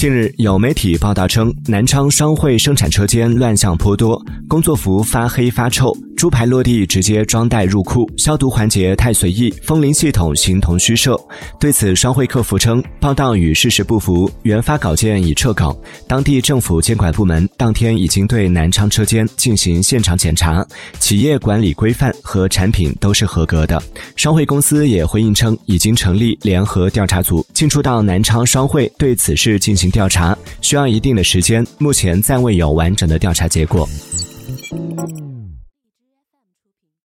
近日，有媒体报道称，南昌商会生产车间乱象颇多，工作服发黑发臭，猪排落地直接装袋入库，消毒环节太随意，风铃系统形同虚设。对此，双汇客服称，报道与事实不符，原发稿件已撤稿。当地政府监管部门当天已经对南昌车间进行现场检查，企业管理规范和产品都是合格的。双汇公司也回应称，已经成立联合调查组，进出到南昌双汇对此事进行。调查需要一定的时间，目前暂未有完整的调查结果。